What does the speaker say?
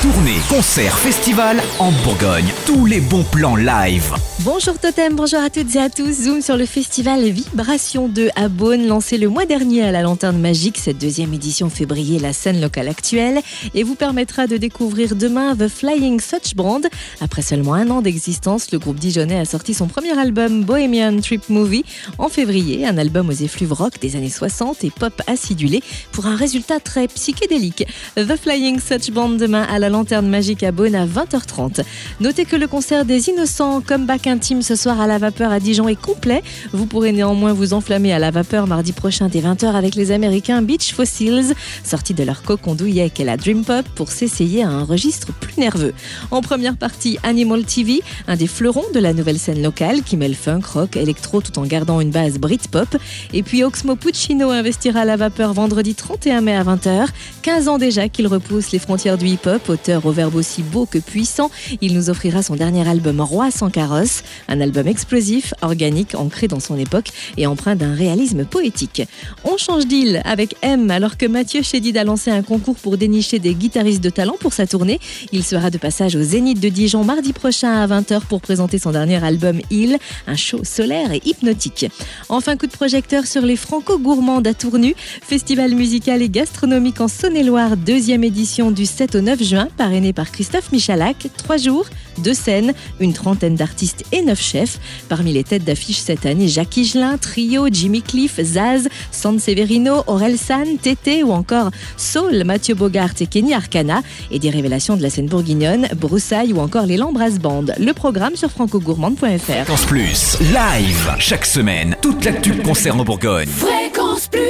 Tournée, concert, festival en Bourgogne. Tous les bons plans live. Bonjour Totem, bonjour à toutes et à tous. Zoom sur le festival Vibration 2 à Beaune, lancé le mois dernier à la Lanterne Magique. Cette deuxième édition fait briller la scène locale actuelle et vous permettra de découvrir demain The Flying Such Brand. Après seulement un an d'existence, le groupe dijonnais a sorti son premier album Bohemian Trip Movie en février, un album aux effluves rock des années 60 et pop acidulé pour un résultat très psychédélique. The Flying Such Brand demain à la Lanterne Magique à Beaune à 20h30. Notez que le concert des Innocents Comeback intime ce soir à la vapeur à Dijon est complet. Vous pourrez néanmoins vous enflammer à la vapeur mardi prochain dès 20h avec les Américains Beach Fossils, sortis de leur cocon douillet et la Dream Pop pour s'essayer à un registre plus nerveux. En première partie, Animal TV, un des fleurons de la nouvelle scène locale qui mêle funk, rock, électro tout en gardant une base Britpop. Et puis Oxmo Puccino investira à la vapeur vendredi 31 mai à 20h. 15 ans déjà qu'il repousse les frontières du hip-hop, au verbe aussi beau que puissant. Il nous offrira son dernier album Roi sans carrosse un album explosif, organique, ancré dans son époque et empreint d'un réalisme poétique. On change d'île avec M alors que Mathieu Chédid a lancé un concours pour dénicher des guitaristes de talent pour sa tournée. Il sera de passage au Zénith de Dijon mardi prochain à 20h pour présenter son dernier album Il, un show solaire et hypnotique. Enfin, coup de projecteur sur les Franco-Gourmands à Tournu, festival musical et gastronomique en Saône-et-Loire, deuxième édition du 7 au 9 juin, parrainé par Christophe Michalak. Trois jours, deux scènes, une trentaine d'artistes et neuf chefs. Parmi les têtes d'affiche cette année, Jacques Higelin, Trio, Jimmy Cliff, Zaz, San Severino, Aurel San, Tété ou encore Saul, Mathieu Bogart et Kenny Arcana. Et des révélations de la scène bourguignonne, Broussailles ou encore les Lambras Band. Le programme sur francogourmande.fr. Fréquence Plus, live, chaque semaine, toute l'actu concerne en Bourgogne. Fréquence Plus